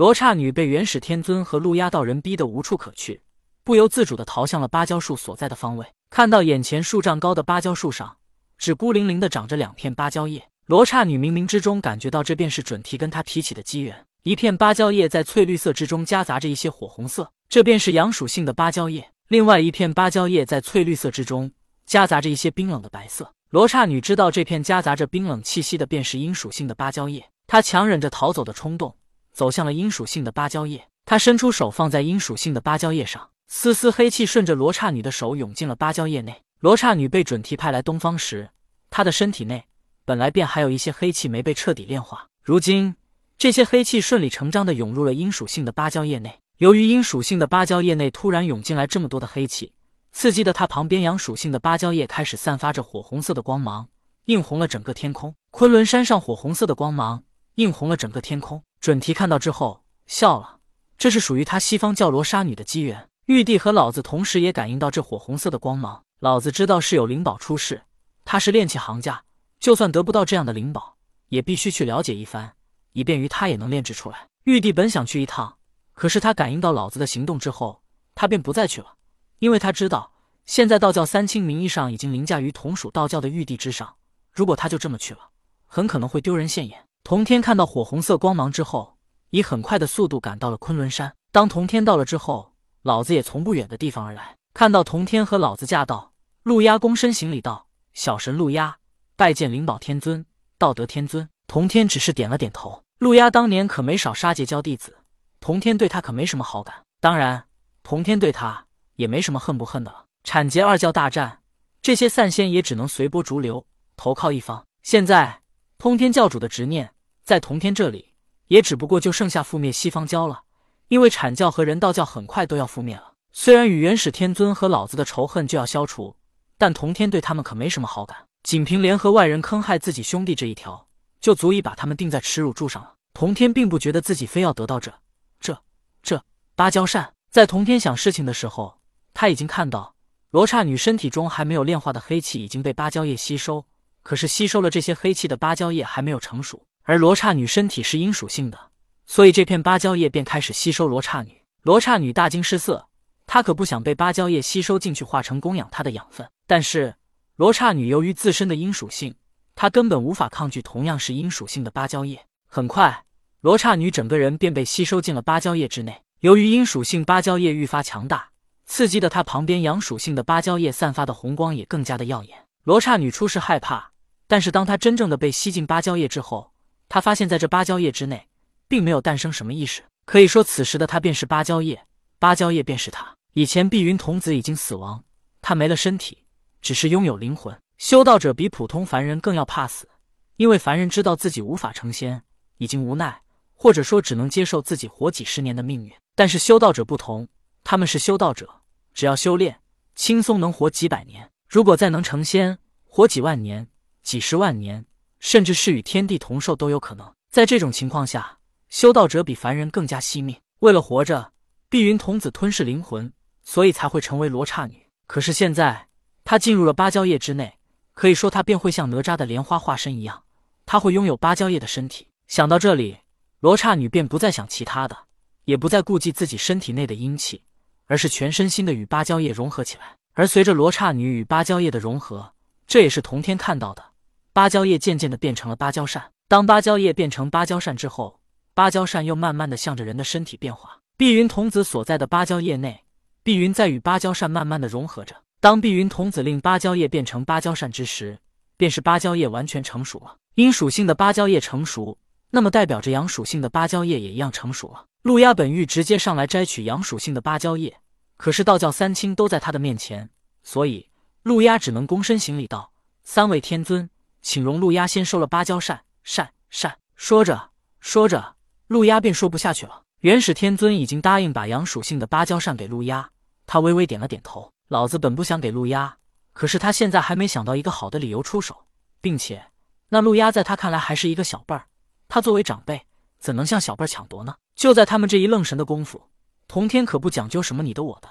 罗刹女被元始天尊和路压道人逼得无处可去，不由自主地逃向了芭蕉树所在的方位。看到眼前数丈高的芭蕉树上，只孤零零地长着两片芭蕉叶。罗刹女冥冥之中感觉到，这便是准提跟她提起的机缘。一片芭蕉叶在翠绿色之中夹杂着一些火红色，这便是阳属性的芭蕉叶；另外一片芭蕉叶在翠绿色之中夹杂着一些冰冷的白色。罗刹女知道，这片夹杂着冰冷气息的便是阴属性的芭蕉叶。她强忍着逃走的冲动，走向了阴属性的芭蕉叶。他伸出手放在阴属性的芭蕉叶上。丝丝黑气顺着罗刹女的手涌进了芭蕉叶内。罗刹女被准提派来东方时，她的身体内本来便还有一些黑气没被彻底炼化，如今这些黑气顺理成章的涌入了阴属性的芭蕉叶内。由于阴属性的芭蕉叶内突然涌进来这么多的黑气，刺激的她旁边阳属性的芭蕉叶开始散发着火红色的光芒，映红了整个天空。昆仑山上火红色的光芒映红了整个天空。准提看到之后笑了，这是属于他西方教罗刹女的机缘。玉帝和老子同时也感应到这火红色的光芒，老子知道是有灵宝出世，他是炼器行家，就算得不到这样的灵宝，也必须去了解一番，以便于他也能炼制出来。玉帝本想去一趟，可是他感应到老子的行动之后，他便不再去了，因为他知道现在道教三清名义上已经凌驾于同属道教的玉帝之上，如果他就这么去了，很可能会丢人现眼。童天看到火红色光芒之后，以很快的速度赶到了昆仑山。当童天到了之后，老子也从不远的地方而来，看到童天和老子驾到，陆压躬身行礼道：“小神陆压拜见灵宝天尊、道德天尊。”童天只是点了点头。陆压当年可没少杀截教弟子，童天对他可没什么好感，当然，童天对他也没什么恨不恨的了。产截二教大战，这些散仙也只能随波逐流，投靠一方。现在通天教主的执念在童天这里，也只不过就剩下覆灭西方教了。因为阐教和人道教很快都要覆灭了，虽然与元始天尊和老子的仇恨就要消除，但童天对他们可没什么好感。仅凭联合外人坑害自己兄弟这一条，就足以把他们钉在耻辱柱上了。童天并不觉得自己非要得到这、这、这芭蕉扇。在童天想事情的时候，他已经看到罗刹女身体中还没有炼化的黑气已经被芭蕉叶吸收，可是吸收了这些黑气的芭蕉叶还没有成熟，而罗刹女身体是阴属性的。所以这片芭蕉叶便开始吸收罗刹女。罗刹女大惊失色，她可不想被芭蕉叶吸收进去，化成供养她的养分。但是罗刹女由于自身的阴属性，她根本无法抗拒同样是阴属性的芭蕉叶。很快，罗刹女整个人便被吸收进了芭蕉叶之内。由于阴属性芭蕉叶愈发强大，刺激的她旁边阳属性的芭蕉叶散发的红光也更加的耀眼。罗刹女初时害怕，但是当他真正的被吸进芭蕉叶之后，他发现在这芭蕉叶之内。并没有诞生什么意识，可以说此时的他便是芭蕉叶，芭蕉叶便是他。以前碧云童子已经死亡，他没了身体，只是拥有灵魂。修道者比普通凡人更要怕死，因为凡人知道自己无法成仙，已经无奈，或者说只能接受自己活几十年的命运。但是修道者不同，他们是修道者，只要修炼，轻松能活几百年。如果再能成仙，活几万年、几十万年，甚至是与天地同寿都有可能。在这种情况下，修道者比凡人更加惜命，为了活着，碧云童子吞噬灵魂，所以才会成为罗刹女。可是现在，她进入了芭蕉叶之内，可以说她便会像哪吒的莲花化身一样，她会拥有芭蕉叶的身体。想到这里，罗刹女便不再想其他的，也不再顾忌自己身体内的阴气，而是全身心的与芭蕉叶融合起来。而随着罗刹女与芭蕉叶的融合，这也是童天看到的，芭蕉叶渐渐的变成了芭蕉扇。当芭蕉叶变成芭蕉扇之后，芭蕉扇又慢慢的向着人的身体变化。碧云童子所在的芭蕉叶内，碧云在与芭蕉扇慢慢的融合着。当碧云童子令芭蕉叶变成芭蕉扇之时，便是芭蕉叶完全成熟了。阴属性的芭蕉叶成熟，那么代表着阳属性的芭蕉叶也一样成熟了。陆压本欲直接上来摘取阳属性的芭蕉叶，可是道教三清都在他的面前，所以陆压只能躬身行礼道：“三位天尊，请容陆压先收了芭蕉扇。”扇扇说着说着。陆压便说不下去了。元始天尊已经答应把阳属性的芭蕉扇给陆压，他微微点了点头。老子本不想给陆压，可是他现在还没想到一个好的理由出手，并且那陆压在他看来还是一个小辈儿，他作为长辈，怎能向小辈抢夺呢？就在他们这一愣神的功夫，童天可不讲究什么你的我的，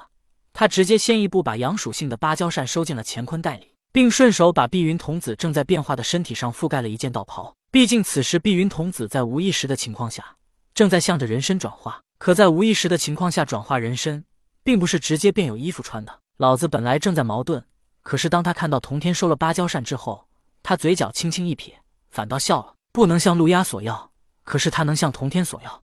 他直接先一步把阳属性的芭蕉扇收进了乾坤袋里，并顺手把碧云童子正在变化的身体上覆盖了一件道袍。毕竟此时碧云童子在无意识的情况下。正在向着人参转化。可在无意识的情况下转化人参，并不是直接便有衣服穿的。老子本来正在矛盾，可是当他看到童天收了芭蕉扇之后，他嘴角轻轻一撇，反倒笑了。不能向陆压索要，可是他能向童天索要。